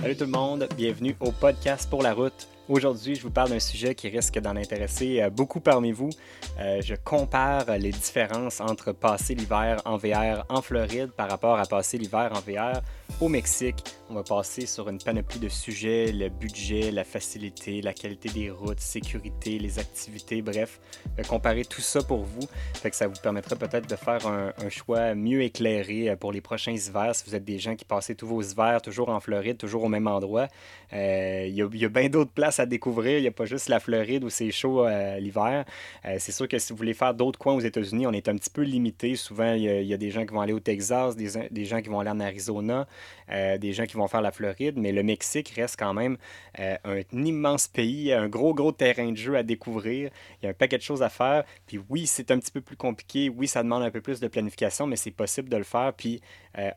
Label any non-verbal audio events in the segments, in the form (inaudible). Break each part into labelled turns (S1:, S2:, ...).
S1: Salut tout le monde, bienvenue au podcast pour la route. Aujourd'hui, je vous parle d'un sujet qui risque d'en intéresser euh, beaucoup parmi vous. Euh, je compare les différences entre passer l'hiver en VR en Floride par rapport à passer l'hiver en VR au Mexique. On va passer sur une panoplie de sujets, le budget, la facilité, la qualité des routes, sécurité, les activités, bref, comparer tout ça pour vous. Fait que ça vous permettra peut-être de faire un, choix mieux éclairé euh, pour les prochains hivers si vous êtes des gens qui passez tous vos hivers toujours en Floride, toujours au même endroit. Il y a, bien d'autres places à découvrir. Il n'y a pas juste la Floride où c'est chaud euh, l'hiver. Euh, c'est sûr que si vous voulez faire d'autres coins aux États-Unis, on est un petit peu limité. Souvent, il y, a, des gens qui vont aller au Texas, des, gens qui vont aller en Arizona, euh, des gens qui vont faire la Floride. Mais le Mexique reste quand même un immense pays, un gros, gros terrain de jeu à découvrir. Il y a un paquet de choses à faire. Puis oui, c'est un petit peu plus compliqué. Oui, ça demande un peu plus de planification, mais c'est possible de le faire. Puis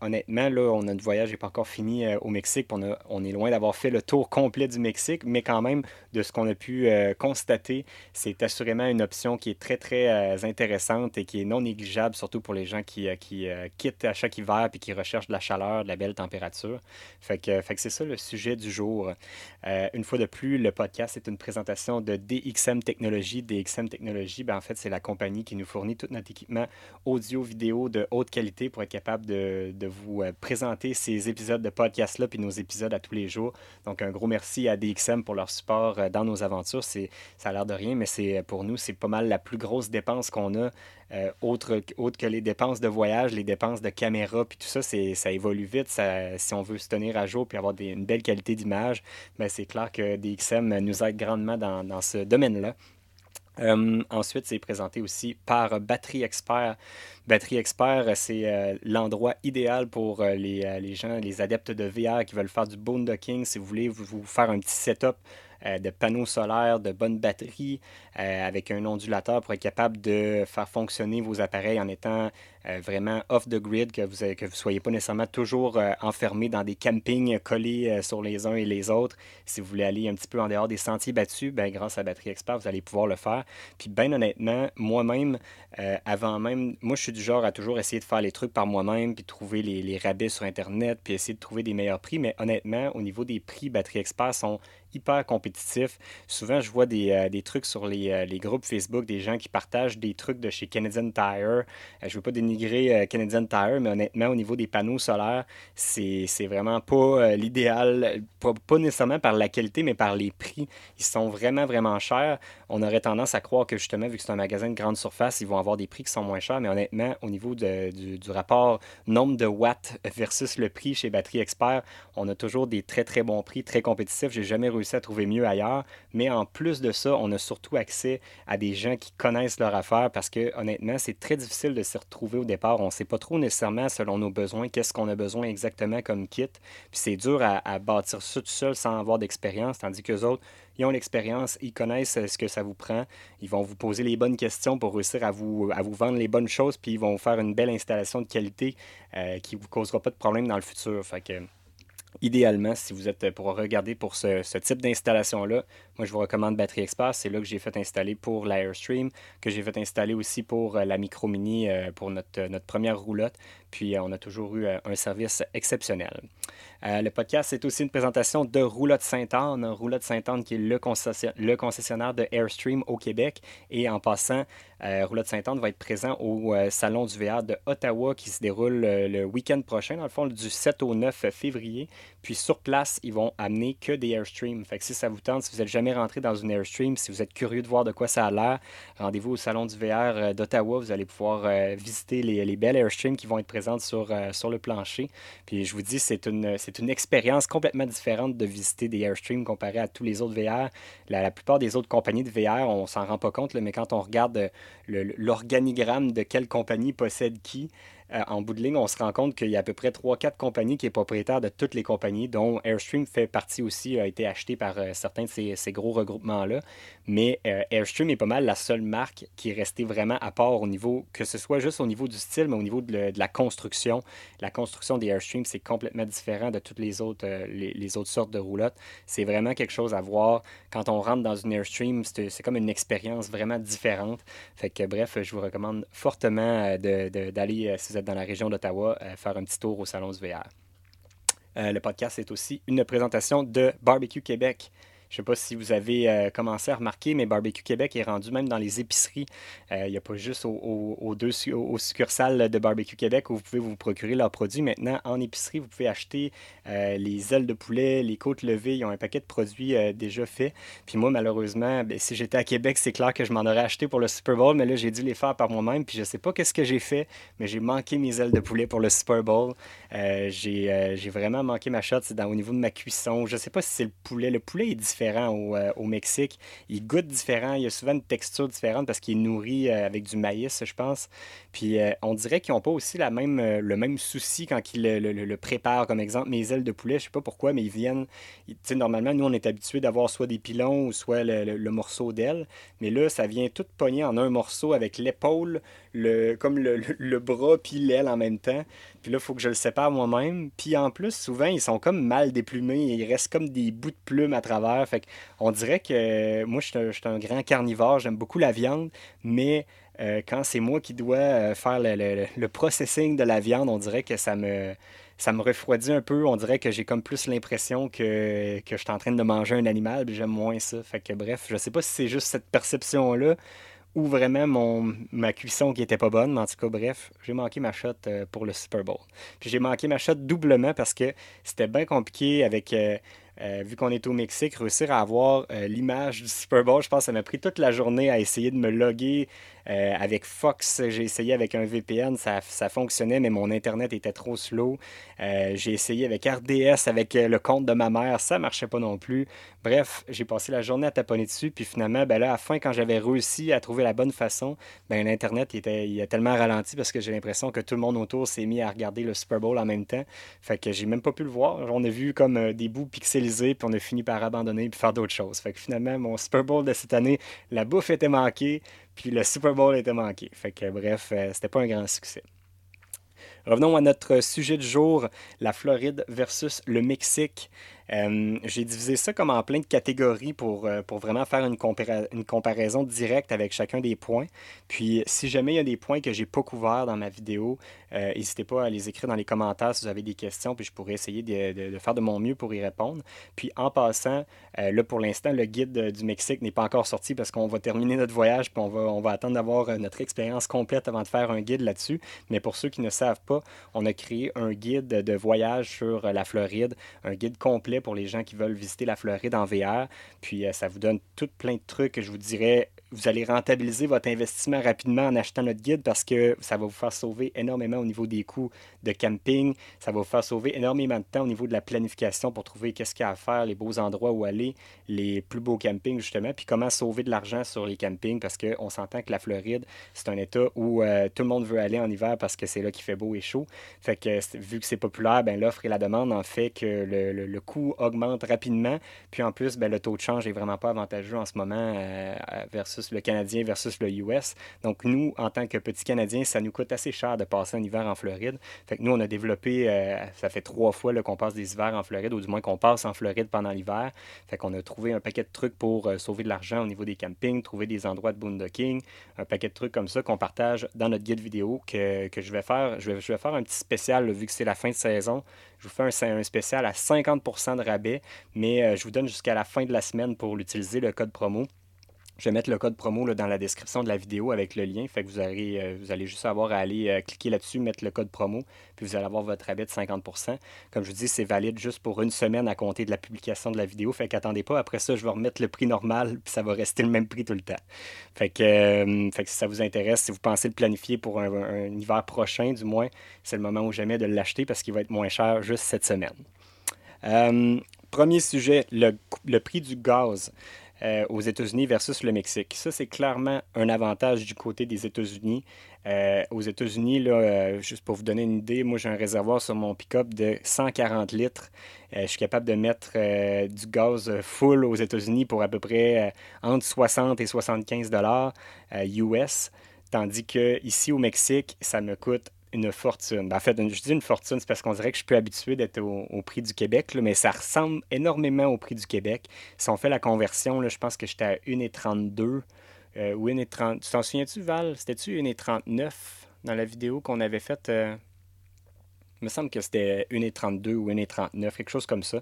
S1: honnêtement, là, on a notre voyage n'est pas encore fini au Mexique. On, on est loin d'avoir fait le tour complet du Mexique, mais quand même, de ce qu'on a pu euh, constater, c'est assurément une option qui est très, très euh, intéressante et qui est non négligeable, surtout pour les gens qui, euh, qui quittent à chaque hiver et qui recherchent de la chaleur, de la belle température. Fait que, c'est ça le sujet du jour. une fois de plus, le podcast est une présentation de DXM Technologies. DXM Technologies, ben, en fait, c'est la compagnie qui nous fournit tout notre équipement audio-vidéo de haute qualité pour être capable de, vous présenter ces épisodes de podcast-là puis nos épisodes à tous les jours. Donc, un gros merci à DXM pour leur support euh, dans nos aventures. Ça a l'air de rien, mais c'est, euh, pour nous, c'est pas mal la plus grosse dépense qu'on a, euh, autre, autre que les dépenses de voyage, les dépenses de caméra, puis tout ça, ça évolue vite. Si on veut se tenir à jour puis avoir une belle qualité d'image, ben c'est clair que DXM nous aide grandement dans, ce domaine-là. ensuite, c'est présenté aussi par Batterie Expert. Batterie Expert, c'est l'endroit idéal pour les, les, gens, les adeptes de VR qui veulent faire du boondocking. Si vous voulez vous, vous faire un petit setup euh, de panneaux solaires, de bonnes batteries, euh, avec un ondulateur pour être capable de faire fonctionner vos appareils en étant euh, vraiment off the grid, que vous ne soyez pas nécessairement toujours enfermé dans des campings collés sur les uns et les autres. Si vous voulez aller un petit peu en dehors des sentiers battus, ben, grâce à Batterie Expert, vous allez pouvoir le faire. Puis bien honnêtement, moi-même, avant même, moi je suis du genre à toujours essayer de faire les trucs par moi-même, puis trouver les, rabais sur Internet, puis essayer de trouver des meilleurs prix. Mais honnêtement, au niveau des prix, Batterie Expert sont hyper compétitif. Souvent, je vois des, euh, des trucs sur les, euh, les, groupes Facebook, des gens qui partagent des trucs de chez Canadian Tire. Euh, je ne veux pas dénigrer Canadian Tire, mais honnêtement, au niveau des panneaux solaires, c'est vraiment pas l'idéal, pas, nécessairement par la qualité, mais par les prix. Ils sont vraiment, vraiment chers. On aurait tendance à croire que justement, vu que c'est un magasin de grande surface, ils vont avoir des prix qui sont moins chers, mais honnêtement, au niveau du, du rapport nombre de watts versus le prix chez Batterie Expert, on a toujours des très, très bons prix, très compétitifs. J'ai jamais réussi à trouver mieux ailleurs. Mais en plus de ça, on a surtout accès à des gens qui connaissent leur affaire parce que honnêtement, c'est très difficile de se retrouver au départ. On ne sait pas trop nécessairement selon nos besoins qu'est-ce qu'on a besoin exactement comme kit. Puis c'est dur à, bâtir ça tout seul sans avoir d'expérience, tandis que autres, ils ont l'expérience, ils connaissent ce que ça vous prend, ils vont vous poser les bonnes questions pour réussir à vous, vous vendre les bonnes choses, puis ils vont faire une belle installation de qualité euh, qui ne vous causera pas de problème dans le futur. Fait que, idéalement, si vous êtes pour regarder pour ce, type d'installation-là, moi je vous recommande Batterie Expert. C'est là que j'ai fait installer pour l'Airstream, que j'ai fait installer aussi pour euh, la Micro Mini euh, pour notre, notre première roulotte. Puis euh, on a toujours eu un service exceptionnel. le podcast, c'est aussi une présentation de Roulotte Sainte-Anne. Roulotte Sainte-Anne qui est le, concessionnaire de Airstream au Québec. Et en passant, Roulotte Sainte-Anne va être présent au Salon du VR de Ottawa qui se déroule le week-end prochain, dans le fond, du 7 au 9 février. Puis sur place, ils vont amener que des Airstream. Fait que si ça vous tente, si vous n'êtes jamais rentré dans une Airstream, si vous êtes curieux de voir de quoi ça a l'air, rendez-vous au Salon du VR euh, d'Ottawa. Vous allez pouvoir euh, visiter les, belles Airstream qui vont être présentes sur, euh, sur le plancher. Puis je vous dis, c'est une, c'est une expérience complètement différente de visiter des Airstream comparé à tous les autres VR. La, plupart des autres compagnies de VR, on s'en rend pas compte, mais quand on regarde l'organigramme de quelle compagnie possède qui, euh, en bout de ligne, on se rend compte qu'il y a à peu près 3-4 compagnies qui sont propriétaires de toutes les compagnies, dont Airstream fait partie aussi, a été acheté par euh, certains de ces, gros regroupements-là. Mais euh, Airstream est pas mal la seule marque qui est restée vraiment à part au niveau, que ce soit juste au niveau du style, mais au niveau de, la construction. La construction des Airstream, c'est complètement différent de toutes les autres, les, autres sortes de roulottes. C'est vraiment quelque chose à voir. Quand on rentre dans une Airstream, c'est comme une expérience vraiment différente. Fait que bref, je vous recommande fortement d'aller, si vous dans la région d'Ottawa, euh, faire un petit tour au Salon du VR. le podcast est aussi une présentation de Barbecue Québec. Je ne sais pas si vous avez euh, commencé à remarquer, mais Barbecue Québec est rendu même dans les épiceries. Euh, il n'y a pas juste aux, deux succursales de Barbecue Québec où vous pouvez vous procurer leurs produits. Maintenant, en épicerie, vous pouvez acheter euh, les ailes de poulet, les côtes levées. Ils ont un paquet de produits déjà faits. Puis moi, malheureusement, ben, si j'étais à Québec, c'est clair que je m'en aurais acheté pour le Super Bowl, mais là, j'ai dû les faire par moi-même. Puis je ne sais pas qu'est-ce que j'ai fait, mais j'ai manqué mes ailes de poulet pour le Super Bowl. j'ai vraiment manqué ma shot. Au niveau de ma cuisson. Je ne sais pas si c'est le poulet. Le poulet est différent euh, au, Mexique. Il goûte différent. Il y a souvent une texture différente parce qu'il est nourri euh, avec du maïs, je pense. Puis euh, on dirait qu'ils n'ont pas aussi la même, le même souci quand ils le, préparent. Comme exemple, mes ailes de poulet, je sais pas pourquoi, mais ils viennent. sais, normalement, nous, on est habitué d'avoir soit des pilons ou soit le, morceau d'aile. Mais là, ça vient tout pogné en un morceau avec l'épaule, le, comme le, bras puis l'aile en même temps. Puis là, il faut que je le sépare moi-même. Puis en plus, souvent, ils sont comme mal déplumés. Il reste comme des bouts de plumes à travers. On dirait que moi, je suis un, grand carnivore. J'aime beaucoup la viande. Mais euh, quand c'est moi qui dois euh, faire le, processing de la viande, on dirait que ça me, ça me refroidit un peu. On dirait que j'ai comme plus l'impression que, que je suis en train de manger un animal. Puis j'aime moins ça. Fait que bref, je sais pas si c'est juste cette perception-là ou vraiment ma cuisson qui était pas bonne. Mais en tout cas, bref, j'ai manqué ma shot euh, pour le Super Bowl. Puis j'ai manqué ma shot doublement parce que c'était bien compliqué avec. Euh, euh, vu qu'on est au Mexique, réussir à avoir l'image du Super Bowl, je pense que ça m'a pris toute la journée à essayer de me loguer euh, avec Fox, j'ai essayé avec un VPN, ça, ça, fonctionnait, mais mon Internet était trop slow. Euh, j'ai essayé avec RDS, avec euh, le compte de ma mère, ça marchait pas non plus. Bref, j'ai passé la journée à taponner dessus, puis finalement, ben là, à la fin, quand j'avais réussi à trouver la bonne façon, ben l'Internet, était, a tellement ralenti parce que j'ai l'impression que tout le monde autour s'est mis à regarder le Super Bowl en même temps. Fait que j'ai même pas pu le voir. On a vu comme des bouts pixelisés, puis on a fini par abandonner puis faire d'autres choses. Fait que finalement, mon Super Bowl de cette année, la bouffe était manquée, puis le Super Bowl était manqué. Fait que bref, euh, c'était pas un grand succès. Revenons à notre sujet du jour, la Floride versus le Mexique. Euh, j'ai divisé ça comme en plein de catégories pour, euh, pour vraiment faire une, comparaison directe avec chacun des points. Puis, si jamais il y a des points que j'ai pas couverts dans ma vidéo, euh, n'hésitez pas à les écrire dans les commentaires si vous avez des questions, puis je pourrais essayer de, de, faire de mon mieux pour y répondre. Puis, en passant, là, pour l'instant, le guide du Mexique n'est pas encore sorti parce qu'on va terminer notre voyage, puis on va, on va attendre d'avoir notre expérience complète avant de faire un guide là-dessus. Mais pour ceux qui ne savent pas, on a créé un guide de voyage sur la Floride, un guide complet pour les gens qui veulent visiter la Floride en VR. Puis euh, ça vous donne tout plein de trucs que je vous dirais vous allez rentabiliser votre investissement rapidement en achetant notre guide parce que ça va vous faire sauver énormément au niveau des coûts de camping. Ça va vous faire sauver énormément de temps au niveau de la planification pour trouver qu'est-ce qu'il y a à faire, les beaux endroits où aller, les plus beaux campings justement, puis comment sauver de l'argent sur les campings parce qu'on s'entend que la Floride, c'est un état où euh, tout le monde veut aller en hiver parce que c'est là qu'il fait beau et chaud. Fait que vu que c'est populaire, ben, l'offre et la demande en fait que le, coût augmente rapidement. Puis en plus, ben, le taux de change est vraiment pas avantageux en ce moment euh, versus le Canadien versus le US. Donc, nous, en tant que petits Canadiens, ça nous coûte assez cher de passer un hiver en Floride. Fait que nous, on a développé, euh, ça fait trois fois qu'on passe des hivers en Floride, ou du moins qu'on passe en Floride pendant l'hiver. Fait qu'on a trouvé un paquet de trucs pour euh, sauver de l'argent au niveau des campings, trouver des endroits de boondocking, un paquet de trucs comme ça qu'on partage dans notre guide vidéo que, je vais faire. Je vais, faire un petit spécial, vu que c'est la fin de saison. Je vous fais un, un spécial à 50% de rabais, mais euh, je vous donne jusqu'à la fin de la semaine pour l'utiliser, le code promo. Je vais mettre le code promo dans la description de la vidéo avec le lien. Fait que vous, allez, euh, vous allez juste avoir à aller euh, cliquer là-dessus, mettre le code promo, puis vous allez avoir votre rabais de 50% Comme je vous dis, c'est valide juste pour une semaine à compter de la publication de la vidéo. Fait qu'attendez pas. Après ça, je vais remettre le prix normal, puis ça va rester le même prix tout le temps. Fait que, euh, fait que si ça vous intéresse, si vous pensez le planifier pour un, hiver prochain, du moins, c'est le moment où jamais de l'acheter parce qu'il va être moins cher juste cette semaine. premier sujet, le prix du gaz. Euh, aux États-Unis versus le Mexique. Ça, c'est clairement un avantage du côté des États-Unis. Euh, aux États-Unis, euh, juste pour vous donner une idée, moi j'ai un réservoir sur mon pick-up de 140 litres. je suis capable de mettre du gaz full aux États-Unis pour à peu près entre 60 et 75 dollars US. Tandis que ici au Mexique, ça me coûte une fortune. En fait, je dis une fortune, c'est parce qu'on dirait que je suis plus habitué d'être au, prix du Québec, mais ça ressemble énormément au prix du Québec. Si on fait la conversion, je pense que j'étais à 1,32 euh, ou 1,30. Tu t'en souviens-tu, Val? C'était-tu 1,39 dans la vidéo qu'on avait faite? Euh? Il me semble que c'était 1,32 ou 1,39, quelque chose comme ça.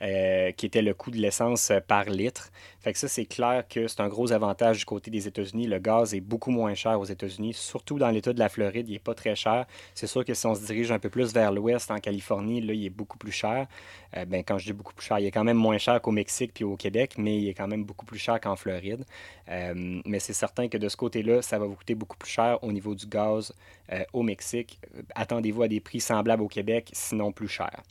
S1: Euh, qui était le coût de l'essence euh, par litre. Fait que ça, c'est clair que c'est un gros avantage du côté des États-Unis. Le gaz est beaucoup moins cher aux États-Unis, surtout dans l'État de la Floride, il n'est pas très cher. C'est sûr que si on se dirige un peu plus vers l'ouest, en Californie, là, il est beaucoup plus cher. Euh, ben, quand je dis beaucoup plus cher, il est quand même moins cher qu'au Mexique puis au Québec, mais il est quand même beaucoup plus cher qu'en Floride. mais c'est certain que de ce côté-là, ça va vous coûter beaucoup plus cher au niveau du gaz au Mexique. Attendez-vous à des prix semblables au Québec, sinon plus cher.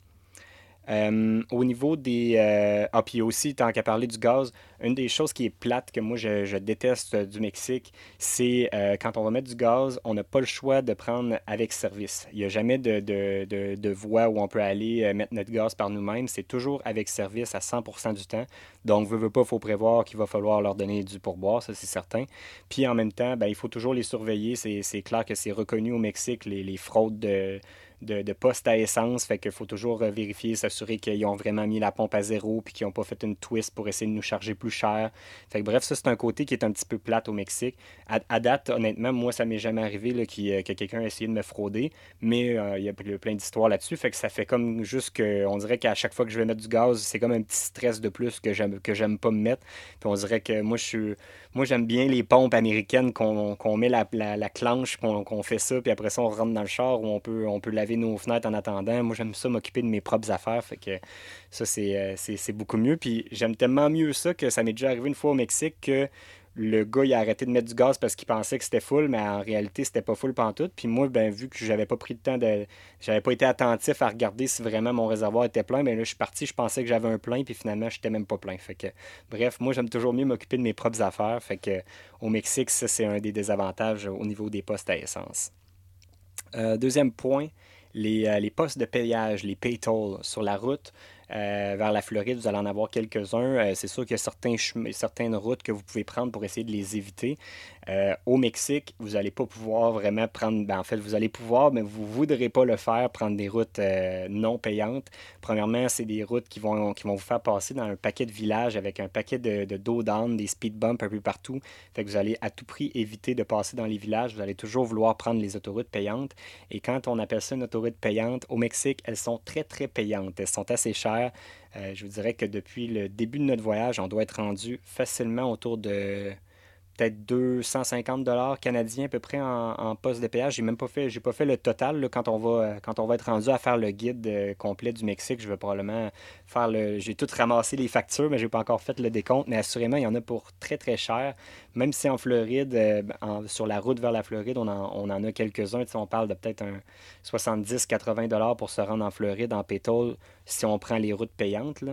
S1: Euh, au niveau des. Euh, ah, puis aussi, tant qu'à parler du gaz, une des choses qui est plate que moi je, déteste du Mexique, c'est euh, quand on va mettre du gaz, on n'a pas le choix de prendre avec service. Il n'y a jamais de, de, de, voie où on peut aller mettre notre gaz par nous-mêmes. C'est toujours avec service à 100% du temps. Donc, veut, veut pas, il faut prévoir qu'il va falloir leur donner du pourboire, ça c'est certain. Puis en même temps, ben, il faut toujours les surveiller. C'est clair que c'est reconnu au Mexique, les, les fraudes de de, de poste à essence. Fait qu'il faut toujours euh, vérifier, s'assurer qu'ils ont vraiment mis la pompe à zéro puis qu'ils n'ont pas fait une twist pour essayer de nous charger plus cher. Fait que bref, ça, c'est un côté qui est un petit peu plate au Mexique. À, date, honnêtement, moi, ça m'est jamais arrivé que quelqu'un a essayé de me frauder, mais euh, il y a plein d'histoires là-dessus. Fait que ça fait comme juste que, on dirait qu'à chaque fois que je vais mettre du gaz, c'est comme un petit stress de plus que j'aime, que j'aime pas me mettre. Puis on dirait que moi, je suis moi, j'aime bien les pompes américaines qu'on met la, la, la clenche, qu'on fait ça, puis après ça, on rentre dans le char où on peut, on peut laver nos fenêtres en attendant. Moi, j'aime ça m'occuper de mes propres affaires. Fait que ça, c'est euh, beaucoup mieux. Puis j'aime tellement mieux ça que ça m'est déjà arrivé une fois au Mexique que le gars, il a arrêté de mettre du gaz parce qu'il pensait que c'était full, mais en réalité, c'était pas full pantoute. Puis moi, ben, vu que j'avais pas pris le temps de. J'avais pas été attentif à regarder si vraiment mon réservoir était plein, ben là, je suis parti, je pensais que j'avais un plein, puis finalement, j'étais même pas plein. Fait que, bref, moi, j'aime toujours mieux m'occuper de mes propres affaires. Fait que, au Mexique, ça, c'est un des désavantages au niveau des postes à essence. Euh, deuxième point, les, euh, postes de payage, les pay tolls sur la route. Euh, vers la Floride, vous allez en avoir quelques-uns. Euh, c'est sûr qu'il y a certaines routes que vous pouvez prendre pour essayer de les éviter. Euh, au Mexique, vous n'allez pas pouvoir vraiment prendre. Ben, en fait, vous allez pouvoir, mais vous ne voudrez pas le faire, prendre des routes non payantes. Premièrement, c'est des routes qui vont, vous faire passer dans un paquet de villages avec un paquet de, de dos des speed bumps un peu partout. Fait que vous allez à tout prix éviter de passer dans les villages. Vous allez toujours vouloir prendre les autoroutes payantes. Et quand on appelle ça une autoroute payante, au Mexique, elles sont très, très payantes. Elles sont assez chères. Euh, je vous dirais que depuis le début de notre voyage, on doit être rendu facilement autour de peut-être 250 dollars canadiens à peu près en, poste de péage. J'ai même pas fait, j'ai pas le total quand on va euh, quand on va être rendu à faire le guide euh, complet du Mexique. Je vais probablement faire le, j'ai tout ramassé les factures, mais j'ai pas encore fait le décompte. Mais assurément, il y en a pour très très cher. Même si en Floride, euh, sur la route vers la Floride, on en, on a quelques-uns. on parle de peut-être un 70-80 dollars pour se rendre en Floride en pétrole si on prend les routes payantes.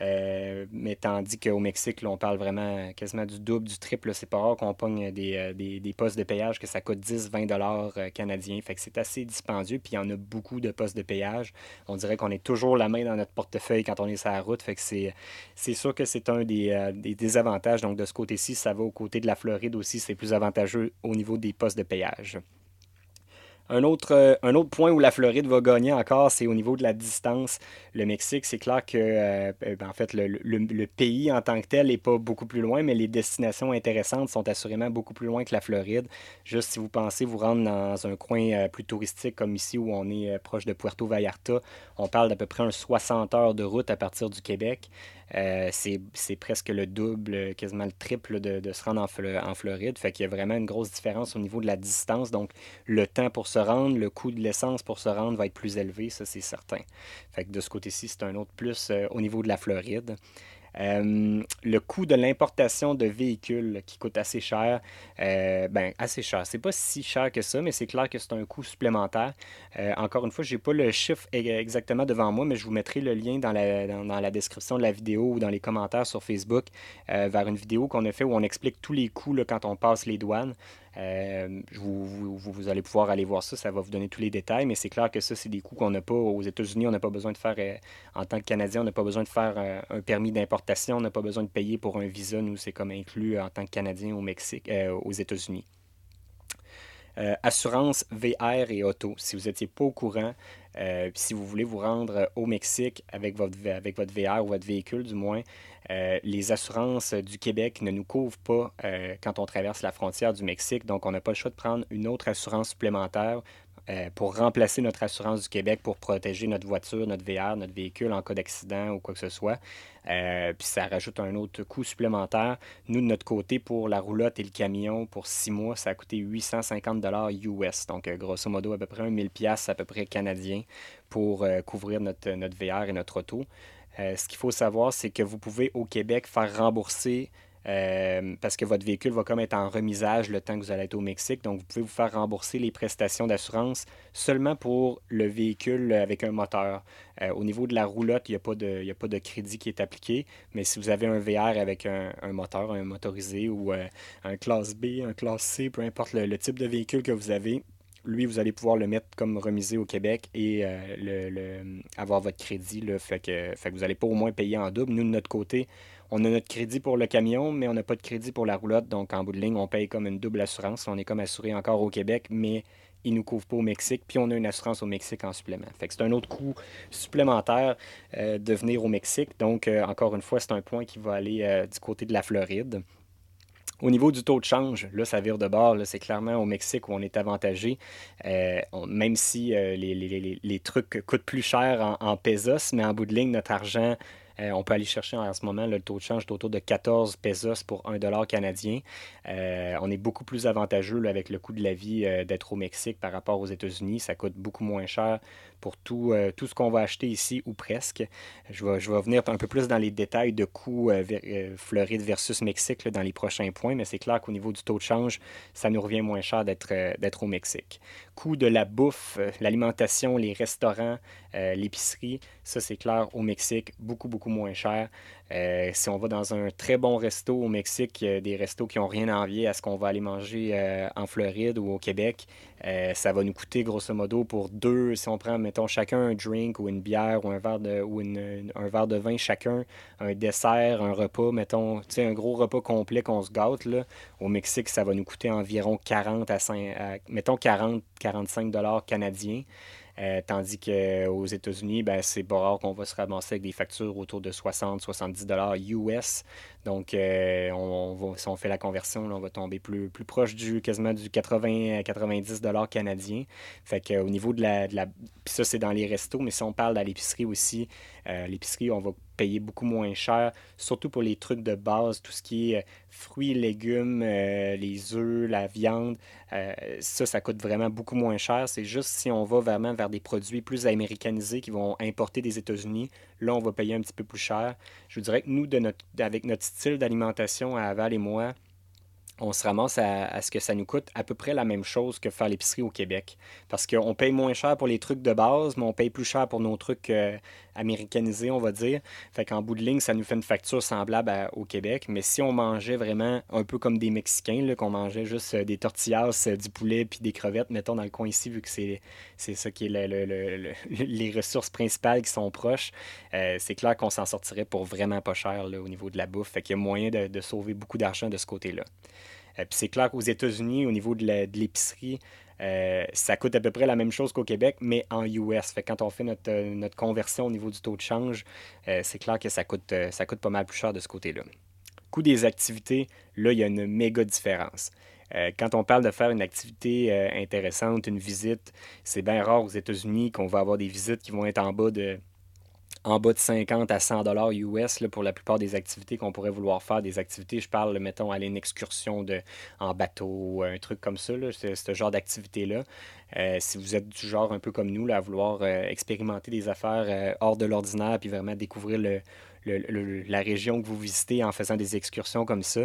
S1: Euh, mais tandis qu'au Mexique, on parle vraiment quasiment du double, du triple. C'est pas rare qu'on pogne des, euh, postes de péage que ça coûte 10-20 dollars euh, canadiens. Fait que c'est assez dispendieux. Puis il y en a beaucoup de postes de péage. On dirait qu'on est toujours la main dans notre portefeuille quand on est sur la route. Fait que c'est, c'est sûr que c'est un des, des désavantages. Donc de ce côté-ci, ça va au côté de la Floride aussi. C'est plus avantageux au niveau des postes de péage. Un autre, euh, un autre point où la Floride va gagner encore, c'est au niveau de la distance. Le Mexique, c'est clair que euh, ben, en fait, le, pays en tant que tel n'est pas beaucoup plus loin, mais les destinations intéressantes sont assurément beaucoup plus loin que la Floride. Juste si vous pensez vous rendre dans un coin euh, plus touristique comme ici où on est proche de Puerto Vallarta, on parle d'à peu près un 60 heures de route à partir du Québec. Euh, c'est presque le double, quasiment le triple de, se rendre en, Floride. Fait qu'il y a vraiment une grosse différence au niveau de la distance. Donc, le temps pour se rendre, le coût de l'essence pour se rendre va être plus élevé, ça c'est certain. Fait que de ce côté-ci, c'est un autre plus euh, au niveau de la Floride. Euh, le coût de l'importation de véhicules qui coûte assez cher, euh, ben assez cher. C'est pas si cher que ça, mais c'est clair que c'est un coût supplémentaire. Euh, encore une fois, je n'ai pas le chiffre e-, exactement devant moi, mais je vous mettrai le lien dans la, dans, la description de la vidéo ou dans les commentaires sur Facebook vers une vidéo qu'on a fait où on explique tous les coûts quand on passe les douanes. Euh, vous, allez pouvoir aller voir ça, ça va vous donner tous les détails, mais c'est clair que ça, c'est des coûts qu'on n'a pas aux États-Unis. On n'a pas besoin de faire, euh, en tant que Canadien, on n'a pas besoin de faire euh, un permis d'importation, on n'a pas besoin de payer pour un visa. Nous, c'est comme inclus en tant que Canadien Mexique, aux États-Unis. assurance VR et auto. Si vous n'étiez pas au courant, si vous voulez vous rendre au Mexique avec votre, avec votre VR ou votre véhicule du moins, euh, les assurances du Québec ne nous couvrent pas euh, quand on traverse la frontière du Mexique, donc on n'a pas le choix de prendre une autre assurance supplémentaire euh, pour remplacer notre assurance du Québec pour protéger notre voiture, notre VR, notre véhicule en cas d'accident ou quoi que ce soit. Puis ça rajoute un autre coût supplémentaire. Nous, de notre côté, pour la roulotte et le camion, pour six mois, ça a coûté 850 US. Donc, grosso modo, à peu près 1000 pièces à peu près canadien pour couvrir notre, notre VR et notre auto. Ce qu'il faut savoir, c'est que vous pouvez au Québec faire rembourser euh, parce que votre véhicule va comme être en remisage le temps que vous allez être au Mexique. Donc, vous pouvez vous faire rembourser les prestations d'assurance seulement pour le véhicule avec un moteur. Euh, au niveau de la roulotte, il n'y a, pas de, crédit qui est appliqué, mais si vous avez un VR avec un, moteur, un motorisé ou euh, un classe B, un classe C, peu importe le, type de véhicule que vous avez, lui, vous allez pouvoir le mettre comme remisé au Québec et le, avoir votre crédit. Fait, que, vous n'allez pas au moins payer en double. Nous, de notre côté, on a notre crédit pour le camion, mais on n'a pas de crédit pour la roulotte. Donc, en bout de ligne, on paye comme une double assurance. On est comme assuré encore au Québec, mais il ne nous couvre pas au Mexique. Puis, on a une assurance au Mexique en supplément. Fait que c'est un autre coût supplémentaire euh, de venir au Mexique. Donc, euh, encore une fois, c'est un point qui va aller euh, du côté de la Floride. Au niveau du taux de change, là, ça vire de bord. C'est clairement au Mexique où on est avantagé, même si les, trucs coûtent plus cher en, en, pesos, mais en bout de ligne, notre argent euh, on peut aller chercher en ce moment le taux de change autour de 14 pesos pour 1 dollar canadien. Euh, on est beaucoup plus avantageux avec le coût de la vie euh, d'être au Mexique par rapport aux États-Unis. Ça coûte beaucoup moins cher pour tout, ce qu'on va acheter ici ou presque. Je vais, je venir un peu plus dans les détails de coûts Floride versus Mexique dans les prochains points, mais c'est clair qu'au niveau du taux de change, ça nous revient moins cher d'être au Mexique. Coût de la bouffe, l'alimentation, les restaurants, l'épicerie, ça c'est clair au Mexique, beaucoup, beaucoup moins cher. Euh, si on va dans un très bon resto au Mexique, des restos qui n'ont rien à envier à ce qu'on va aller manger euh, en Floride ou au Québec, euh, ça va nous coûter grosso modo pour deux, si on prend, mettons, chacun un drink ou une bière ou un verre de, verre de vin chacun, un dessert, un repas, mettons, un gros repas complet qu'on se gâte, là, au Mexique, ça va nous coûter environ 40 à 5, mettons 40, 45 dollars canadiens. Euh, tandis qu'aux États-Unis, ben, c'est pas rare qu'on va se ramasser avec des factures autour de 60-70 dollars US. Donc, euh, on, si on fait la conversion, on va tomber plus, proche du quasiment du 80-90 dollars canadiens. Fait qu'au niveau de la, de ça, c'est dans les restos, mais si on parle de l'épicerie aussi, euh, l'épicerie, on va payer beaucoup moins cher, surtout pour les trucs de base, tout ce qui est euh, fruits, légumes, euh, les œufs, la viande. ça, ça coûte vraiment beaucoup moins cher. C'est juste si on va vraiment vers des produits plus américanisés qui vont importer des États-Unis, là, on va payer un petit peu plus cher. Je vous dirais que nous, de avec notre style d'alimentation à Aval et moi, on se ramasse à, ce que ça nous coûte à peu près la même chose que faire l'épicerie au Québec. Parce qu'on paye moins cher pour les trucs de base, mais on paye plus cher pour nos trucs euh, américanisés, on va dire. Fait qu'en bout de ligne, ça nous fait une facture semblable au Québec. Mais si on mangeait vraiment un peu comme des Mexicains, qu'on mangeait juste euh, des tortillas, euh, du poulet puis des crevettes, mettons dans le coin ici, vu que c'est, ça qui est (laughs) les ressources principales qui sont proches, c'est clair qu'on s'en sortirait pour vraiment pas cher au niveau de la bouffe. Fait qu'il y a moyen de sauver beaucoup d'argent de ce côté-là. Euh, puis c'est clair qu'aux États-Unis, au niveau de l'épicerie, euh, ça coûte à peu près la même chose qu'au Québec, mais en US. Fait quand on fait notre, euh, notre, conversion au niveau du taux de change, c'est clair que ça coûte, ça coûte pas mal plus cher de ce côté-là. Coût des activités, là, il y a une méga différence. quand on parle de faire une activité intéressante, une visite, c'est bien rare aux États-Unis qu'on va avoir des visites qui vont être en bas de en bas de 50 à 100 dollars US pour la plupart des activités qu'on pourrait vouloir faire. Des activités, je parle, mettons, aller une excursion de, en bateau, un truc comme ça, ce genre d'activité-là. Euh, si vous êtes du genre un peu comme nous, là, à vouloir euh, expérimenter des affaires euh, hors de l'ordinaire, puis vraiment découvrir le, la région que vous visitez en faisant des excursions comme ça.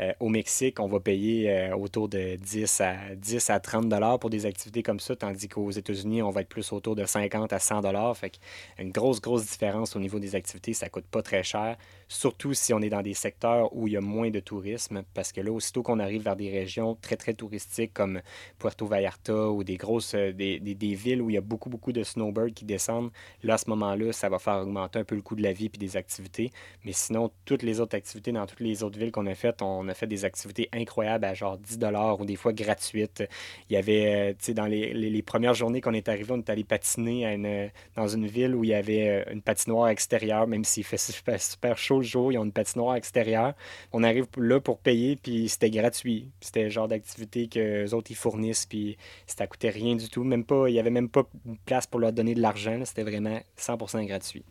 S1: Euh, au Mexique, on va payer euh, autour de 10 à, 10 à 30 dollars pour des activités comme ça, tandis qu'aux États-Unis, on va être plus autour de 50 à 100 dollars. Fait une grosse, grosse différence au niveau des activités. Ça coûte pas très cher, surtout si on est dans des secteurs où il y a moins de tourisme, parce que là, aussitôt qu'on arrive vers des régions très, très touristiques comme Puerto Vallarta ou des grosses, euh, des, des, villes où il y a beaucoup, beaucoup de snowbirds qui descendent, là, à ce moment-là, ça va faire augmenter un peu le coût de la vie puis des activités. Mais sinon, toutes les autres activités dans toutes les autres villes qu'on a faites, on a fait des activités incroyables à genre 10 ou des fois gratuites. Il y avait, euh, tu sais, dans les, premières journées qu'on est arrivé, on est allé patiner dans une ville où il y avait euh, une patinoire extérieure, même s'il fait (laughs) super, super, chaud le jour, ils ont une patinoire extérieure. On arrive là pour payer, puis c'était gratuit. C'était le genre d'activité que les autres ils fournissent, puis ça coûtait rien du tout. Même pas, il n'y avait même pas de place pour leur donner de l'argent. C'était vraiment 100% gratuit.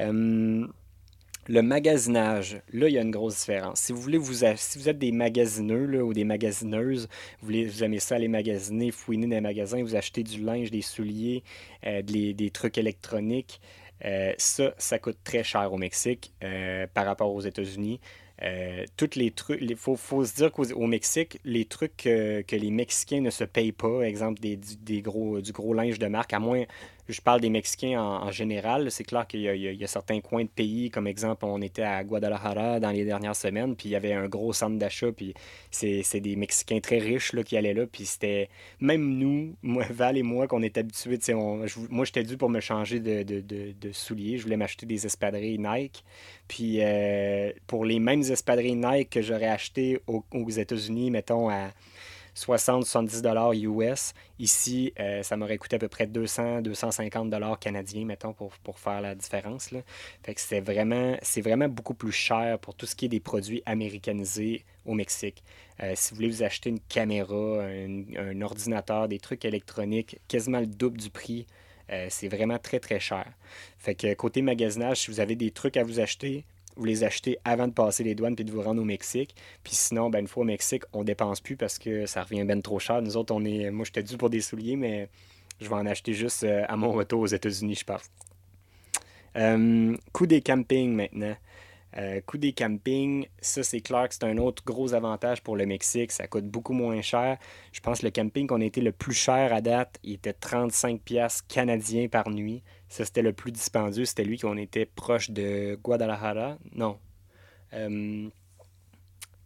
S1: Euh, le magasinage, là, il y a une grosse différence. Si vous voulez vous si vous êtes des magasineux ou des magasineuses, vous, voulez, vous aimez ça aller magasiner, fouiner dans les magasins, vous achetez du linge, des souliers, euh, des, trucs électroniques, ça, ça coûte très cher au Mexique par rapport aux États-Unis. toutes les trucs, il faut, se dire qu'au Mexique, les trucs que les Mexicains ne se payent pas, exemple des gros, du gros linge de marque, à moins je parle des Mexicains en, général. C'est clair qu'il y, a certains coins de pays, comme exemple, on était à Guadalajara dans les dernières semaines, puis il y avait un gros centre d'achat, puis c'est des Mexicains très riches là, qui allaient là, puis c'était même nous, moi, (laughs) Val et moi, qu'on est habitués. Moi, j'étais dû pour me changer de, de, souliers. Je voulais m'acheter des espadrilles Nike. Puis euh, pour les mêmes espadrilles Nike que j'aurais acheté aux États-Unis, mettons, à 60-70 dollars US. Ici, euh, ça m'aurait coûté à peu près 200-250 dollars canadiens, mettons, pour, faire la différence. Fait que c'est vraiment, c'est vraiment beaucoup plus cher pour tout ce qui est des produits américanisés au Mexique. Euh, si vous voulez vous acheter une caméra, un, ordinateur, des trucs électroniques, quasiment le double du prix. Euh, c'est vraiment très très cher. Fait que côté magasinage, si vous avez des trucs à vous acheter, vous les achetez avant de passer les douanes puis de vous rendre au Mexique. Puis sinon, ben, une fois au Mexique, on dépense plus parce que ça revient ben trop cher. Nous autres, on est. Moi, j'étais dû pour des souliers, mais je vais en acheter juste euh, à mon retour aux États-Unis, je pense. Euh, coût des campings maintenant. Euh, coût des campings, ça c'est clair que c'est un autre gros avantage pour le Mexique. Ça coûte beaucoup moins cher. Je pense que le camping qu'on a été le plus cher à date, était 35 pièces canadiens par nuit. Ça, c'était le plus dispendieux. C'était lui qu'on était proche de Guadalajara. Non. Euh,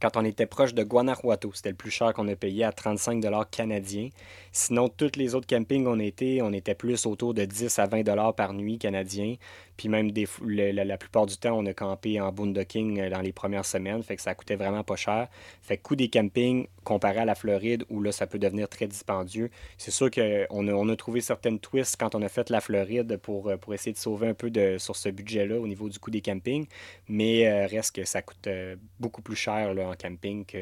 S1: quand on était proche de Guanajuato, c'était le plus cher qu'on a payé à 35 canadiens. Sinon, tous les autres campings on était, on était plus autour de 10 à 20 par nuit canadiens. Puis même la, plupart du temps, on a campé en boondocking euh, dans les premières semaines, fait que ça coûtait vraiment pas cher. Fait que coût des campings comparé à la Floride, où là, ça peut devenir très dispendieux. C'est sûr qu'on a, on a trouvé certaines twists quand on a fait la Floride pour, euh, pour essayer de sauver un peu de, sur ce budget-là au niveau du coût des campings, mais euh, reste que ça coûte beaucoup plus cher là, en camping qu'au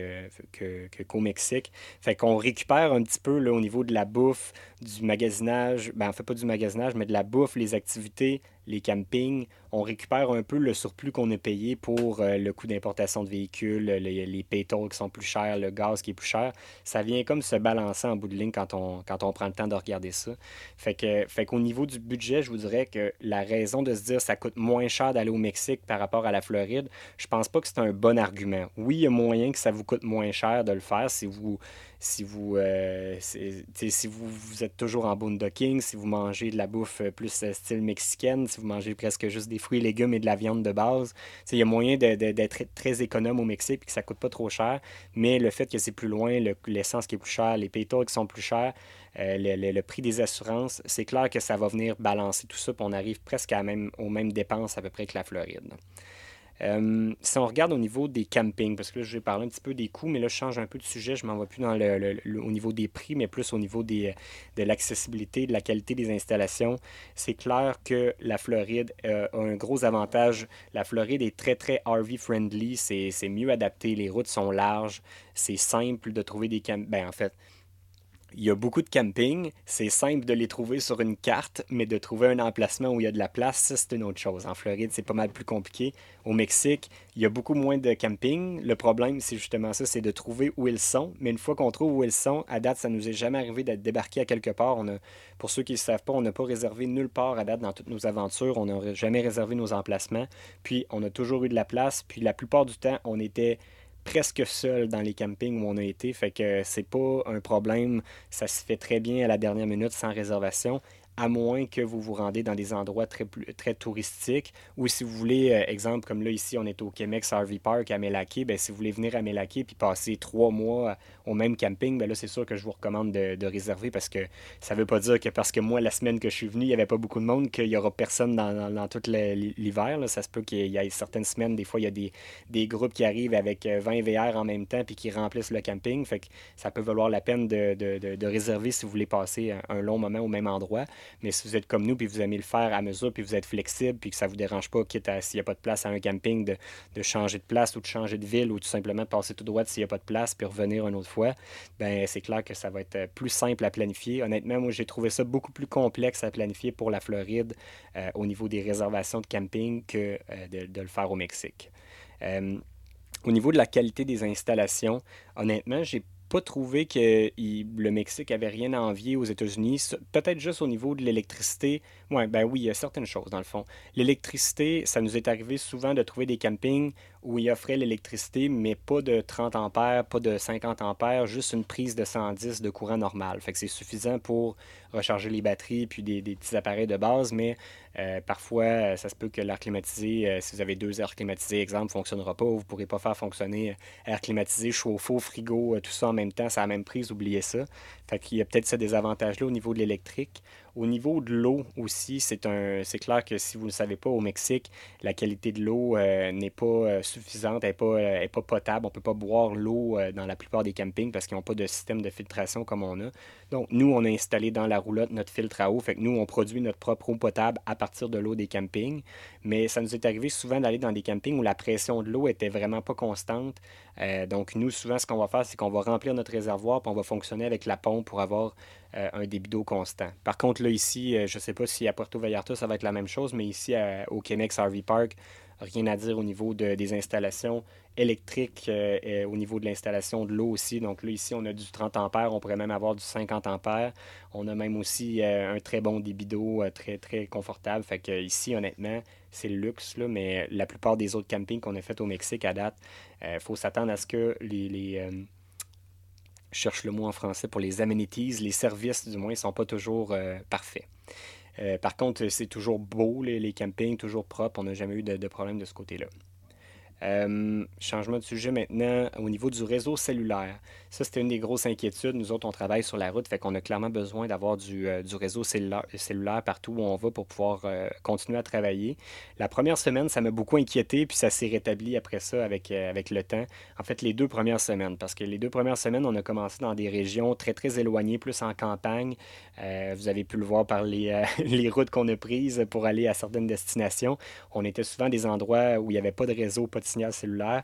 S1: que, que, Mexique. Fait qu'on récupère un petit peu là, au niveau de la bouffe, du magasinage, ben en fait pas du magasinage, mais de la bouffe, les activités, les campings, on récupère un peu le surplus qu'on a payé pour euh, le coût d'importation de véhicules, les, les qui sont plus chers, le gaz qui est plus cher. Ça vient comme se balancer en bout de ligne quand on, quand on prend le temps de regarder ça. Fait que fait qu'au niveau du budget, je vous dirais que la raison de se dire ça coûte moins cher d'aller au Mexique par rapport à la Floride, je pense pas que c'est un bon argument. Oui, il y a moyen que ça vous coûte moins cher de le faire si vous si vous, euh, si vous, vous, êtes toujours en boondocking, si vous mangez de la bouffe euh, plus euh, style mexicaine, si vous mangez presque juste des fruits légumes et de la viande de base, il y a moyen d'être très économe au Mexique et que ça coûte pas trop cher. Mais le fait que c'est plus loin, l'essence qui est plus chère, les pétaux qui sont plus chers, le, prix des assurances, c'est clair que ça va venir balancer tout ça, puis on arrive presque à même, aux mêmes dépenses à peu près que la Floride. Euh, si on regarde au niveau des campings, parce que là, je vais parler un petit peu des coûts, mais là, je change un peu de sujet. Je m'en vais plus au niveau des prix, mais plus au niveau de l'accessibilité, de la qualité des installations. C'est clair que la Floride euh, a un gros avantage. La Floride est très, très RV-friendly. C'est mieux adapté. Les routes sont larges. C'est simple de trouver des campings. Ben, en fait, il y a beaucoup de campings. C'est simple de les trouver sur une carte, mais de trouver un emplacement où il y a de la place, c'est une autre chose. En Floride, c'est pas mal plus compliqué. Au Mexique, il y a beaucoup moins de campings. Le problème, c'est justement ça, c'est de trouver où ils sont. Mais une fois qu'on trouve où ils sont, à date, ça nous est jamais arrivé d'être débarqué à quelque part. On a, pour ceux qui ne savent pas, on n'a pas réservé nulle part à date dans toutes nos aventures. On n'a jamais réservé nos emplacements. Puis, on a toujours eu de la place. Puis, la plupart du temps, on était presque seul dans les campings où on a été. Fait que c'est pas un problème. Ça se fait très bien à la dernière minute sans réservation. À moins que vous vous rendez dans des endroits très, touristiques ou si vous voulez, euh, exemple, comme là ici, on est au Québec RV Park à Melaké, ben, si vous voulez venir à Melaké puis passer trois mois au même camping, ben là, c'est sûr que je vous recommande de, réserver parce que ça ne veut pas dire que parce que moi, la semaine que je suis venu, il n'y avait pas beaucoup de monde, qu'il n'y aura personne dans, tout l'hiver. Ça se peut qu'il y ait certaines semaines, des fois, il y a des, groupes qui arrivent avec 20 VR en même temps puis qui remplissent le camping. Fait que ça peut valoir la peine de réserver si vous voulez passer un long moment au même endroit. Mais si vous êtes comme nous, puis vous aimez le faire à mesure, puis vous êtes flexible, puis que ça ne vous dérange pas, quitte à s'il n'y a pas de place à un camping, de, de, changer de place ou de changer de ville, ou tout simplement de passer tout droit s'il n'y a pas de place, puis revenir une autre fois, ben c'est clair que ça va être plus simple à planifier. Honnêtement, moi, j'ai trouvé ça beaucoup plus complexe à planifier pour la Floride euh, au niveau des réservations de camping que euh, de, de, le faire au Mexique. Euh, au niveau de la qualité des installations, honnêtement, j'ai pas trouvé que le Mexique avait rien à envier aux États-Unis. Peut-être juste au niveau de l'électricité. Ouais, ben oui, il y a certaines choses dans le fond. L'électricité, ça nous est arrivé souvent de trouver des campings où ils offraient l'électricité, mais pas de 30 ampères, pas de 50 ampères, juste une prise de 110 de courant normal. Fait que c'est suffisant pour recharger les batteries puis des, petits appareils de base, mais euh, parfois, ça se peut que l'air climatisé, euh, si vous avez deux airs climatisés, exemple, ne fonctionnera pas. Vous ne pourrez pas faire fonctionner euh, air climatisé, chauffe-eau, frigo, tout ça en même temps, c'est la même prise, oubliez ça. Fait qu'il y a peut-être ce désavantage-là au niveau de l'électrique. Au niveau de l'eau aussi, c'est clair que si vous ne savez pas, au Mexique, la qualité de l'eau euh, n'est pas euh, suffisante, elle n'est pas, euh, pas, potable. On ne peut pas boire l'eau dans la plupart des campings parce qu'ils n'ont pas de système de filtration comme on a. Donc, nous, on a installé dans la roulotte notre filtre à eau. Fait que nous, on produit notre propre eau potable à partir de l'eau des campings. Mais ça nous est arrivé souvent d'aller dans des campings où la pression de l'eau était vraiment pas constante. donc, nous, souvent, ce qu'on va faire, c'est qu'on va remplir notre réservoir puis on va fonctionner avec la pompe pour avoir euh, un débit d'eau constant. Par contre, là, ici, euh, je ne sais pas si à Puerto Vallarta, ça va être la même chose, mais ici, au Québec RV Park, rien à dire au niveau des installations électriques, euh, au niveau de l'installation de l'eau aussi. Donc là, ici, on a du 30 ampères, on pourrait même avoir du 50 ampères. On a même aussi un très bon débit d'eau, très, très confortable. Fait que ici, honnêtement, c'est le luxe, là, mais la plupart des autres campings qu'on a fait au Mexique à date, il faut s'attendre à ce que les je cherche le mot en français pour les amenities, les services du moins, ne sont pas toujours euh, parfaits. Euh, par contre, c'est toujours beau, les, campings, toujours propres. On n'a jamais eu de problème de ce côté-là. Euh, changement de sujet maintenant au niveau du réseau cellulaire. Ça, c'était une des grosses inquiétudes. Nous autres, on travaille sur la route, fait qu'on a clairement besoin d'avoir du, euh, réseau cellulaire, partout où on va pour pouvoir euh, continuer à travailler. La première semaine, ça m'a beaucoup inquiété, puis ça s'est rétabli après ça avec, avec le temps. En fait, les deux premières semaines, parce que les deux premières semaines, on a commencé dans des régions très, très éloignées, plus en campagne. vous avez pu le voir par les, (laughs) les routes qu'on a prises pour aller à certaines destinations. On était souvent des endroits où il n'y avait pas de réseau, pas de signal cellulaire.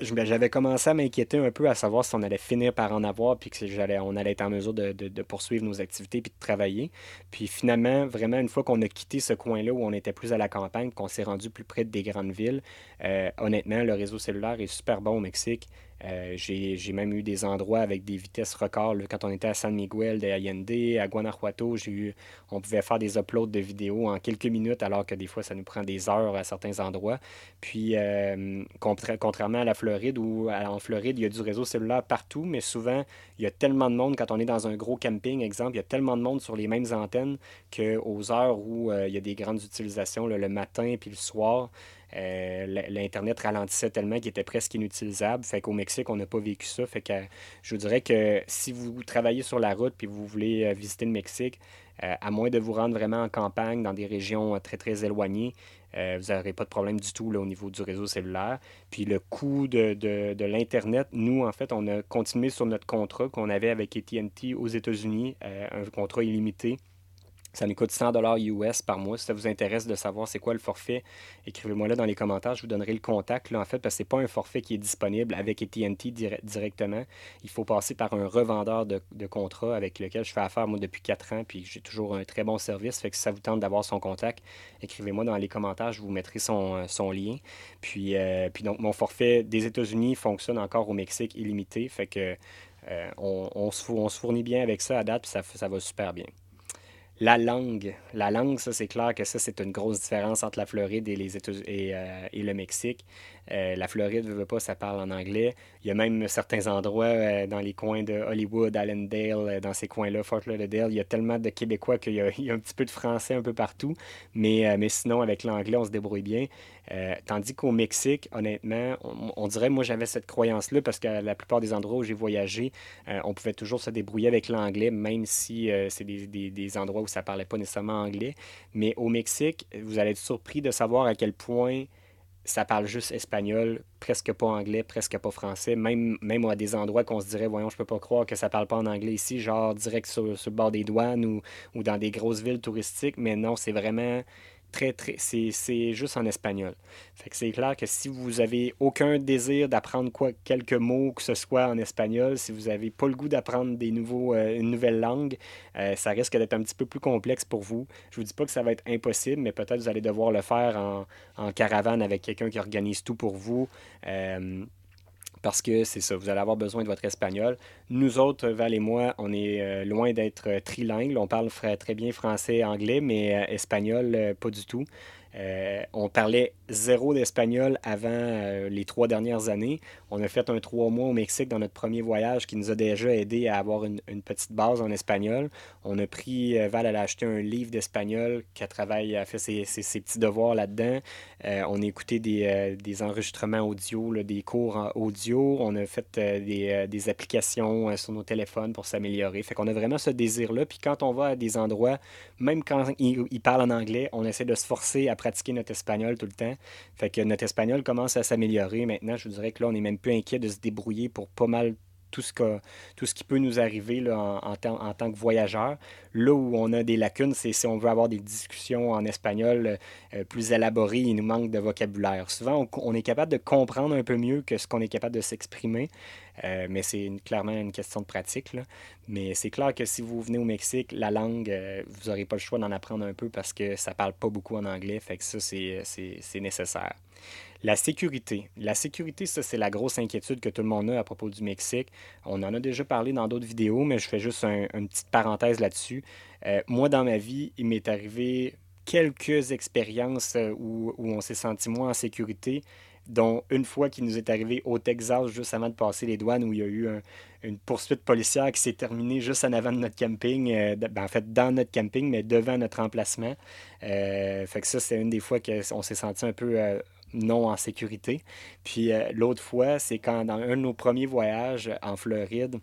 S1: J'avais commencé à m'inquiéter un peu à savoir si on allait finir par en avoir puis que j'allais, on allait être en mesure de, poursuivre nos activités puis de travailler. Puis finalement, vraiment, une fois qu'on a quitté ce coin-là où on était plus à la campagne, qu'on s'est rendu plus près des grandes villes, euh, honnêtement, le réseau cellulaire est super bon au Mexique. Euh, j'ai même eu des endroits avec des vitesses records. quand on était à San Miguel de Allende, à Guanajuato, eu, on pouvait faire des uploads de vidéos en quelques minutes, alors que des fois, ça nous prend des heures à certains endroits. Puis, euh, contrairement à la Floride, où en Floride, il y a du réseau cellulaire partout, mais souvent, il y a tellement de monde, quand on est dans un gros camping, exemple, il y a tellement de monde sur les mêmes antennes qu'aux heures où euh, il y a des grandes utilisations, le matin puis le soir, l'Internet ralentissait tellement qu'il était presque inutilisable. Fait qu'au Mexique, on n'a pas vécu ça. Fait que je vous dirais que si vous travaillez sur la route puis vous voulez euh, visiter le Mexique, euh, à moins de vous rendre vraiment en campagne, dans des régions très, très éloignées, vous n'aurez pas de problème du tout là, au niveau du réseau cellulaire. Puis le coût de, de l'Internet, nous, en fait, on a continué sur notre contrat qu'on avait avec ATT aux États-Unis, un contrat illimité ça nous coûte 100 US par mois. Si ça vous intéresse de savoir c'est quoi le forfait, écrivez-moi là dans les commentaires. Je vous donnerai le contact, en fait, parce que ce n'est pas un forfait qui est disponible avec AT&T directement. Il faut passer par un revendeur de, contrat avec lequel je fais affaire, depuis 4 ans, puis j'ai toujours un très bon service. Fait que si ça vous tente d'avoir son contact, écrivez-moi dans les commentaires. Je vous mettrai son, euh, lien. Puis, euh, puis donc, mon forfait des États-Unis fonctionne encore au Mexique illimité. Fait que euh, on, se, fournit bien avec ça à date, puis ça va super bien. La langue. La langue, ça, c'est clair que ça, c'est une grosse différence entre la Floride et, les euh, et le Mexique. Euh, la Floride, veut pas, ça parle en anglais. Il y a même certains endroits euh, dans les coins de Hollywood, Allendale, dans ces coins-là, Fort Lauderdale, il y a tellement de Québécois qu'il y, a un petit peu de français un peu partout. Mais, mais sinon, avec l'anglais, on se débrouille bien. Tandis qu'au Mexique, honnêtement, on, dirait, moi, j'avais cette croyance-là parce que la plupart des endroits où j'ai voyagé, on pouvait toujours se débrouiller avec l'anglais, même si c'est des, des, endroits où ça parlait pas nécessairement anglais. Mais au Mexique, vous allez être surpris de savoir à quel point ça parle juste espagnol, presque pas anglais, presque pas français, même, même à des endroits qu'on se dirait, voyons, je peux pas croire que ça parle pas en anglais ici, genre direct sur, sur le bord des douanes ou, ou dans des grosses villes touristiques, mais non, c'est vraiment c'est juste en espagnol. C'est clair que si vous avez aucun désir d'apprendre quoi, quelques mots que ce soit en espagnol, si vous n'avez pas le goût d'apprendre des nouveaux, euh, une nouvelle langue, euh, ça risque d'être un petit peu plus complexe pour vous. Je vous dis pas que ça va être impossible, mais peut-être vous allez devoir le faire en, en caravane avec quelqu'un qui organise tout pour vous. Euh, parce que c'est ça, vous allez avoir besoin de votre espagnol. Nous autres, Val et moi, on est euh, loin d'être euh, trilingues. On parle très bien français et anglais, mais euh, espagnol, pas du tout. On parlait zéro d'espagnol avant les trois dernières années. On a fait un trois mois au Mexique dans notre premier voyage qui nous a déjà aidé à avoir une, petite base en espagnol. On a pris, Val, elle a acheté un livre d'espagnol qui a travaillé, a fait ses, petits devoirs là-dedans. on a écouté des, enregistrements audio, des cours audio. On a fait des, applications sur nos téléphones pour s'améliorer. Fait qu'on a vraiment ce désir-là. Puis quand on va à des endroits, même quand ils, parlent en anglais, on essaie de se forcer à pratiquer notre espagnol tout le temps. Fait que notre espagnol commence à s'améliorer. Maintenant, je vous dirais que là, on est même plus inquiet de se débrouiller pour pas mal tout ce, que, tout ce qui peut nous arriver là, en, en, tant que voyageur. Là où on a des lacunes, c'est si on veut avoir des discussions en espagnol euh, plus élaborées, il nous manque de vocabulaire. Souvent, on, est capable de comprendre un peu mieux que ce qu'on est capable de s'exprimer, euh, mais c'est clairement une question de pratique. Là. Mais c'est clair que si vous venez au Mexique, la langue, euh, vous n'aurez pas le choix d'en apprendre un peu parce que ça ne parle pas beaucoup en anglais, fait que ça, c'est nécessaire. La sécurité. La sécurité, ça, c'est la grosse inquiétude que tout le monde a à propos du Mexique. On en a déjà parlé dans d'autres vidéos, mais je fais juste une petite parenthèse là-dessus. Euh, moi, dans ma vie, il m'est arrivé quelques expériences euh, où, on s'est senti moins en sécurité, dont une fois qui nous est arrivé au Texas juste avant de passer les douanes, où il y a eu une poursuite policière qui s'est terminée juste en avant de notre camping, euh, ben, en fait dans notre camping, mais devant notre emplacement. fait que ça, c'est une des fois qu'on s'est senti un peu non en sécurité. Puis euh, l'autre fois, c'est quand dans un de nos premiers voyages en Floride,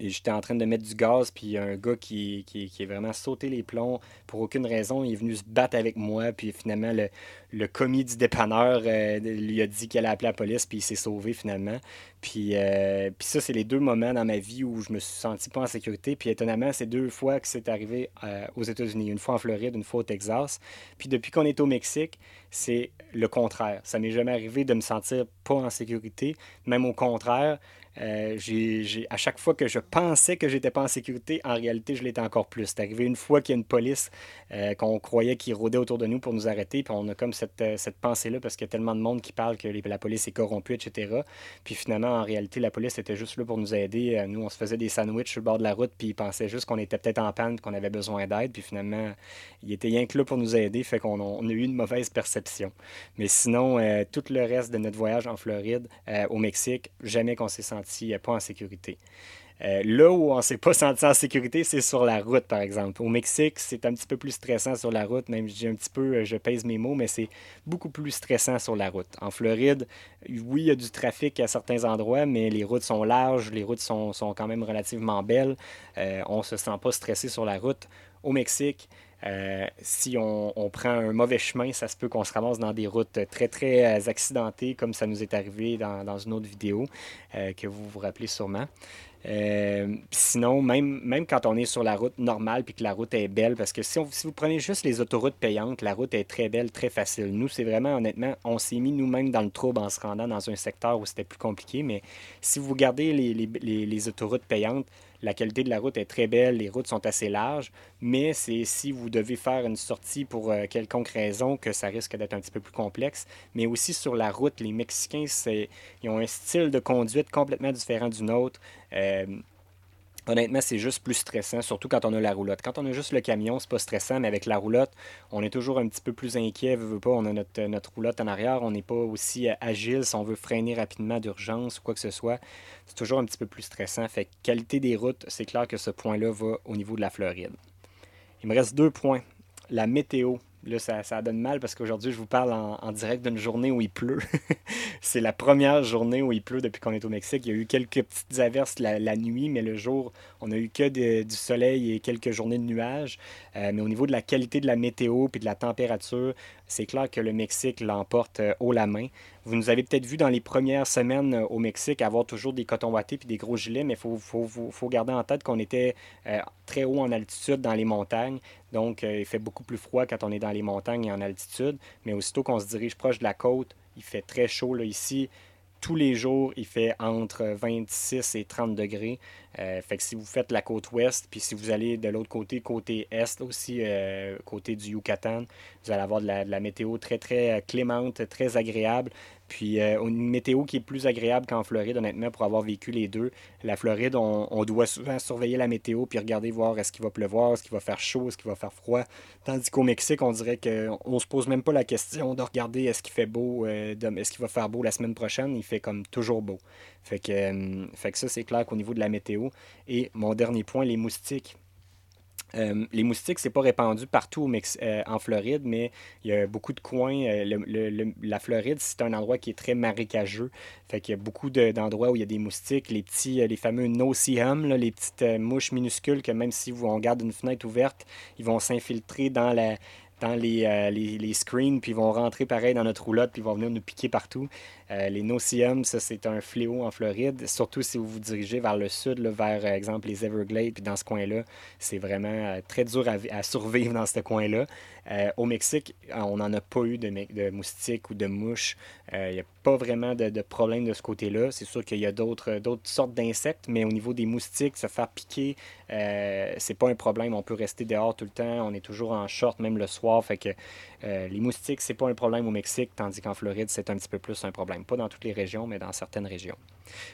S1: et j'étais en train de mettre du gaz, puis il y a un gars qui, qui, qui, est vraiment sauté les plombs pour aucune raison. Il est venu se battre avec moi, puis finalement, le, le commis du dépanneur euh, lui a dit qu'il allait appeler la police, puis il s'est sauvé finalement. Puis, euh, puis ça, c'est les deux moments dans ma vie où je me suis senti pas en sécurité. Puis étonnamment, c'est deux fois que c'est arrivé euh, aux États-Unis. Une fois en Floride, une fois au Texas. Puis depuis qu'on est au Mexique, c'est le contraire. Ça m'est jamais arrivé de me sentir pas en sécurité. Même au contraire, euh, j'ai, à chaque fois que je pensais que j'étais pas en sécurité, en réalité, je l'étais encore plus. C'est arrivé une fois qu'il y a une police euh, qu'on croyait qui rôdait autour de nous pour nous arrêter, puis on a comme cette, euh, cette pensée-là parce qu'il y a tellement de monde qui parle que la police est corrompue, etc. Puis finalement, en réalité, la police était juste là pour nous aider. Nous, on se faisait des sandwichs sur le bord de la route, puis ils pensaient juste qu'on était peut-être en panne, qu'on avait besoin d'aide, puis finalement, il était rien que là pour nous aider, fait qu'on a eu une mauvaise perception. Mais sinon, tout le reste de notre voyage en Floride, au Mexique, jamais qu'on s'est senti n'est pas en sécurité. Euh, là où on ne s'est pas (laughs) senti en sécurité, c'est sur la route, par exemple. Au Mexique, c'est un petit peu plus stressant sur la route, même dis un petit peu, euh, je pèse mes mots, mais c'est beaucoup plus stressant sur la route. En Floride, oui, il y a du trafic à certains endroits, mais les routes sont larges, les routes sont, sont quand même relativement belles. Euh, on se sent pas stressé sur la route. Au Mexique, euh, si on, prend un mauvais chemin, ça se peut qu'on se ramasse dans des routes très, très euh, accidentées, comme ça nous est arrivé dans, une autre vidéo euh, que vous vous rappelez sûrement. Sinon, même, même quand on est sur la route normale puis que la route est belle, parce que si, si vous prenez juste les autoroutes payantes, la route est très belle, très facile. Nous, c'est vraiment, honnêtement, on s'est mis nous-mêmes dans le trouble en se rendant dans un secteur où c'était plus compliqué, mais si vous regardez les, les, les autoroutes payantes, la qualité de la route est très belle, les routes sont assez larges, mais c'est si vous devez faire une sortie pour euh, quelconque raison que ça risque d'être un petit peu plus complexe. Mais aussi sur la route, les Mexicains, ils ont un style de conduite complètement différent du nôtre. Euh, Honnêtement, c'est juste plus stressant, surtout quand on a la roulotte. Quand on a juste le camion, c'est pas stressant, mais avec la roulotte, on est toujours un petit peu plus inquiet, pas, on a notre, roulotte en arrière, on n'est pas aussi euh, agile si on veut freiner rapidement d'urgence ou quoi que ce soit. C'est toujours un petit peu plus stressant. Fait qualité des routes, c'est clair que ce point-là va au niveau de la Floride. Il me reste deux points. La météo. Là, ça, ça, donne mal parce qu'aujourd'hui, je vous parle en, direct d'une journée où il pleut. (laughs) c'est la première journée où il pleut depuis qu'on est au Mexique. Il y a eu quelques petites averses la, nuit, mais le jour, on a eu que du soleil et quelques journées de nuages. Euh, mais au niveau de la qualité de la météo et de la température, c'est clair que le Mexique l'emporte euh, haut la main. Vous nous avez peut-être vu dans les premières semaines euh, au Mexique avoir toujours des cotons wattés puis des gros gilets, mais il faut, faut, faut, garder en tête qu'on était euh, très haut en altitude dans les montagnes. Donc, il fait beaucoup plus froid quand on est dans les montagnes et en altitude. Mais aussitôt qu'on se dirige proche de la côte, il fait très chaud ici tous les jours, il fait entre 26 et 30 degrés. Euh, fait que si vous faites la côte ouest, puis si vous allez de l'autre côté, côté est aussi, euh, côté du Yucatan, vous allez avoir de la, météo très, très euh, clémente, très agréable. Puis une météo qui est plus agréable qu'en Floride, honnêtement, pour avoir vécu les deux. La Floride, on, doit souvent surveiller la météo puis regarder voir est-ce qu'il va pleuvoir, est-ce qu'il va faire chaud, est-ce qu'il va faire froid. Tandis qu'au Mexique, on dirait qu'on ne se pose même pas la question de regarder est-ce qu'il fait beau, est-ce qu'il va faire beau la semaine prochaine. Il fait comme toujours beau. Fait que, fait que ça, c'est clair qu'au niveau de la météo. Et mon dernier point, les moustiques. Euh, les moustiques, c'est pas répandu partout euh, en Floride, mais il y a beaucoup de coins. Euh, la Floride, c'est un endroit qui est très marécageux. Fait qu'il y a beaucoup d'endroits où il y a des moustiques, les petits, les fameux no les petites mouches minuscules que même si vous, on garde une fenêtre ouverte, ils vont s'infiltrer dans la, dans les, les, les, screens, puis ils vont rentrer pareil dans notre roulotte, puis ils vont venir nous piquer partout. Euh, les nociums, ça, c'est un fléau en Floride, surtout si vous vous dirigez vers le sud, vers, euh, exemple, les Everglades, puis dans ce coin-là, c'est vraiment euh, très dur à, survivre dans ce coin-là. au Mexique, on n'en a pas eu de, de, moustiques ou de mouches. Il n'y a pas vraiment de, problème de ce côté-là. C'est sûr qu'il y a d'autres sortes d'insectes, mais au niveau des moustiques, se faire piquer, c'est pas un problème. On peut rester dehors tout le temps. On est toujours en short, même le soir. Fait que les moustiques, c'est pas un problème au Mexique, tandis qu'en Floride, c'est un petit peu plus un problème. Pas dans toutes les régions, mais dans certaines régions.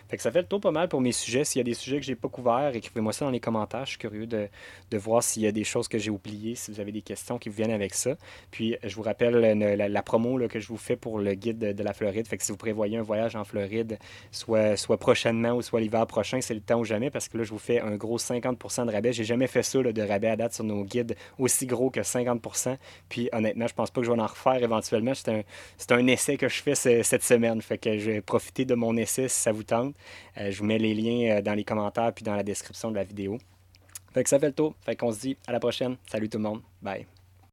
S1: Fait que ça fait le tour pas mal pour mes sujets. S'il y a des sujets que j'ai pas couverts, écrivez-moi ça dans les commentaires. Je suis curieux de, de voir s'il y a des choses que j'ai oubliées, si vous avez des questions qui vous viennent avec ça. Puis je vous rappelle la, promo là, que je vous fais pour le guide de, la Floride. Fait que si vous prévoyez un voyage en Floride, soit, soit prochainement ou soit l'hiver prochain, c'est le temps ou jamais parce que là, je vous fais un gros 50% de rabais. J'ai jamais fait ça de rabais à date sur nos guides aussi gros que 50 Puis honnêtement, je pense pas que je vais en refaire éventuellement. C'est un, un essai que je fais cette semaine. Fait que je vais profiter de mon essai si ça vous tente. Euh, je vous mets les liens euh, dans les commentaires puis dans la description de la vidéo. Fait que ça fait le tour. Fait qu'on se dit à la prochaine. Salut tout le monde. Bye.